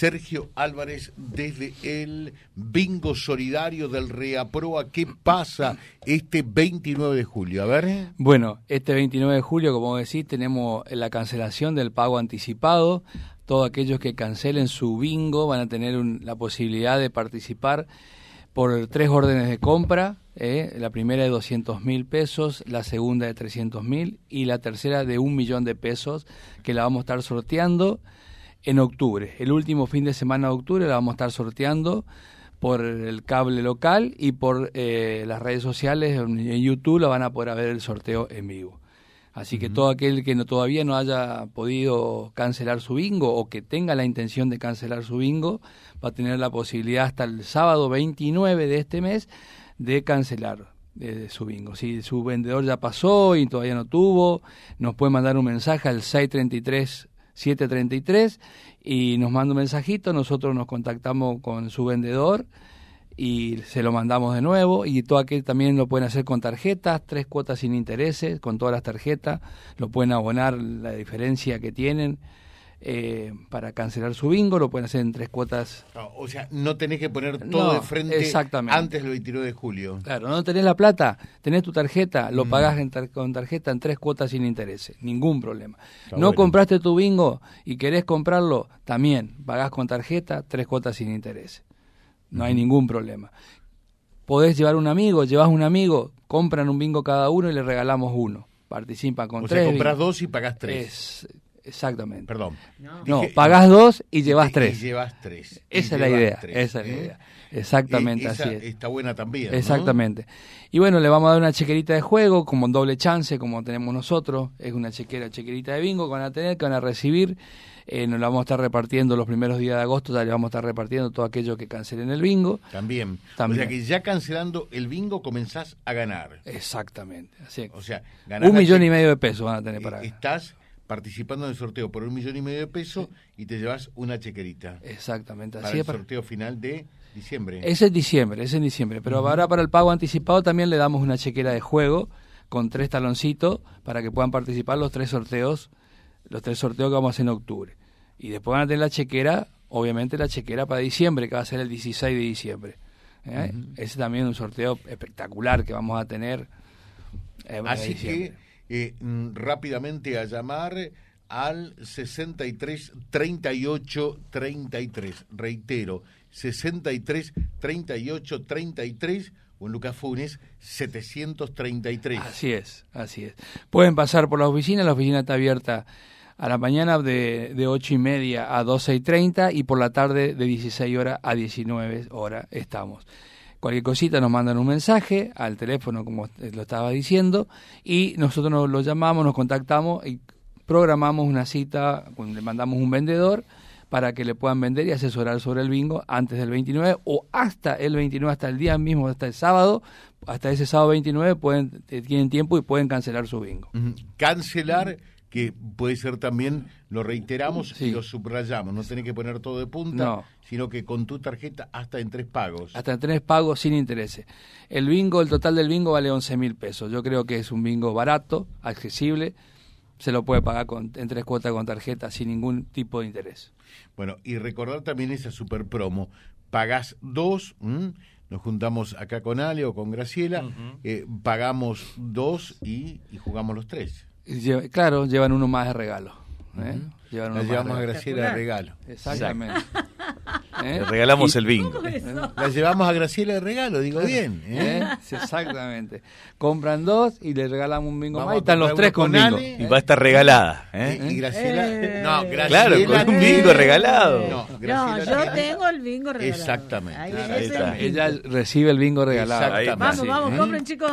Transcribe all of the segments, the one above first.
Sergio Álvarez desde el Bingo Solidario del Reaproa. ¿Qué pasa este 29 de julio? A ver. Bueno, este 29 de julio, como decís, tenemos la cancelación del pago anticipado. Todos aquellos que cancelen su bingo van a tener la posibilidad de participar por tres órdenes de compra. Eh, la primera de 200 mil pesos, la segunda de 300 mil y la tercera de un millón de pesos que la vamos a estar sorteando en octubre. El último fin de semana de octubre la vamos a estar sorteando por el cable local y por eh, las redes sociales, en YouTube la van a poder ver el sorteo en vivo. Así que todo aquel que no, todavía no haya podido cancelar su bingo o que tenga la intención de cancelar su bingo, va a tener la posibilidad hasta el sábado 29 de este mes de cancelar eh, su bingo. Si su vendedor ya pasó y todavía no tuvo, nos puede mandar un mensaje al 633 733 y nos manda un mensajito, nosotros nos contactamos con su vendedor y se lo mandamos de nuevo y todo aquel también lo pueden hacer con tarjetas, tres cuotas sin intereses, con todas las tarjetas, lo pueden abonar la diferencia que tienen eh, para cancelar su bingo, lo pueden hacer en tres cuotas. O sea, no tenés que poner todo de frente antes del 29 de julio. Claro, no tenés la plata, tenés tu tarjeta, lo mm. pagás con tarjeta en tres cuotas sin intereses, ningún problema. no compraste tu bingo y querés comprarlo, también pagás con tarjeta, tres cuotas sin intereses. No hay ningún problema. Podés llevar un amigo, llevas un amigo, compran un bingo cada uno y le regalamos uno. Participan con tres. O sea, compras dos y pagás tres. Es, Exactamente. Perdón. No, pagás dos y llevas tres. Y llevas tres. Esa es la idea. Esa es la ¿eh? idea. Exactamente, así es. Está buena también. Exactamente. Y bueno, le vamos a dar una chequerita de juego, como doble chance, como tenemos nosotros. Es una chequera, chequerita de bingo que van a tener, que van a recibir. Eh, nos la vamos a estar repartiendo los primeros días de agosto, ya le vamos a estar repartiendo todo aquello que cancelen el bingo. También. También. O sea que ya cancelando el bingo comenzás a ganar. Exactamente. Así o sea, un millón y medio de pesos van a tener para Estás participando en el sorteo por un millón y medio de pesos y te llevas una chequerita. Exactamente, así para el sorteo final de diciembre. Ese es diciembre, ese es diciembre, pero ahora para el pago anticipado también le damos una chequera de juego con tres taloncitos para que puedan participar los tres sorteos, los tres sorteos que vamos a hacer en octubre. Y después van a tener la chequera, obviamente la chequera para diciembre, que va a ser el 16 de diciembre. ¿eh? Ese también es un sorteo espectacular que vamos a tener. Eh, así que eh, mm, rápidamente a llamar al 63 38 33. Reitero, 63 38 33 o en Lucas Funes 733. Así es, así es. Pueden pasar por la oficina, la oficina está abierta a la mañana de, de 8 y media a 12 y 30 y por la tarde de 16 horas a 19 horas estamos. Cualquier cosita nos mandan un mensaje al teléfono, como lo estaba diciendo, y nosotros nos lo llamamos, nos contactamos y programamos una cita, le mandamos un vendedor para que le puedan vender y asesorar sobre el bingo antes del 29 o hasta el 29, hasta el día mismo, hasta el sábado, hasta ese sábado 29 pueden, eh, tienen tiempo y pueden cancelar su bingo. Cancelar que puede ser también, lo reiteramos y lo subrayamos, no tenés que poner todo de punta, sino que con tu tarjeta hasta en tres pagos. Hasta en tres pagos sin intereses. El bingo, el total del bingo vale 11 mil pesos. Yo creo que es un bingo barato, accesible, se lo puede pagar con, en tres cuotas con tarjeta sin ningún tipo de interés. Bueno, y recordar también esa super promo. Pagás dos, nos juntamos acá con Ale o con Graciela, eh, pagamos dos y, y jugamos los tres claro, llevan uno más de regalo. ¿eh? La llevamos a Graciela de regalo. Exactamente. ¿Eh? Le regalamos el bingo. La llevamos a Graciela de regalo, digo bien. ¿eh? exactamente. Compran dos y le regalamos un bingo más y están los tres con bingo. Y va a estar regalada. Y Graciela. No, Graciela. Claro, con un bingo regalado. No, yo tengo el bingo regalado. Exactamente. Ella recibe el bingo regalado. Vamos, vamos, compren, chicos.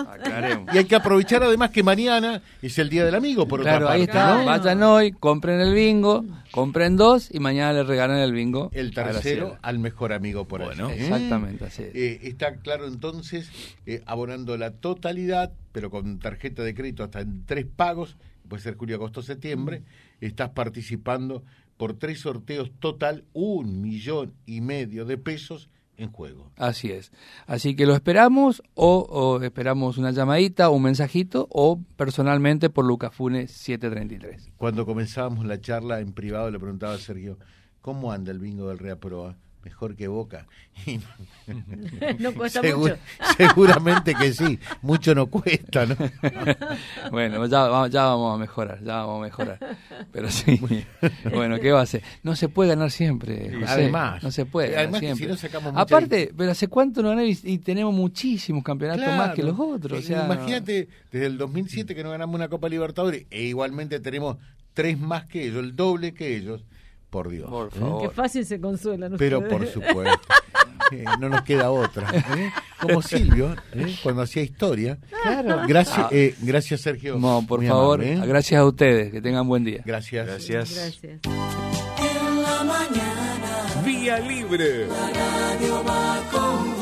Y hay que aprovechar además que mañana es el Día del Amigo, por claro, ahí está. Vayan hoy, compren el bingo compren dos y mañana le regalan el bingo. El tercero al mejor amigo por bueno, Exactamente, así eh, está claro entonces, eh, abonando la totalidad, pero con tarjeta de crédito hasta en tres pagos, puede ser julio, agosto, septiembre, estás participando por tres sorteos total, un millón y medio de pesos en juego. Así es. Así que lo esperamos o, esperamos una llamadita un mensajito o personalmente por Lucas Funes 733. Cuando comenzábamos la charla en privado le preguntaba a Sergio, ¿cómo anda el bingo del Reaproa? Mejor que Boca. Y no cuesta mucho. Seguramente que sí, mucho no cuesta, ¿no? Bueno, ya, ya vamos a mejorar, ya vamos a mejorar. Pero sí, bueno, ¿qué va a hacer? No se puede ganar siempre, José. Además. no se puede ganar Además que siempre. si no sacamos mucha Aparte, pero ¿hace cuánto no ganamos y, y tenemos muchísimos campeonatos Claro. más que los otros? O Eh, sea, Imagínate, desde el 2007 que no ganamos una Copa Libertadores, e igualmente tenemos tres más que ellos, el doble que ellos, por Dios. Por ¿eh? Qué favor. fácil se consuelan Pero ustedes. por supuesto, eh, no nos queda otra. ¿eh? Como Silvio, ¿eh? cuando hacía historia. Claro. Gracias, eh, gracias Sergio. No, por favor, amable, ¿eh? gracias a ustedes, que tengan buen día. Gracias. Gracias. Gracias. En la mañana Vía libre. la radio va con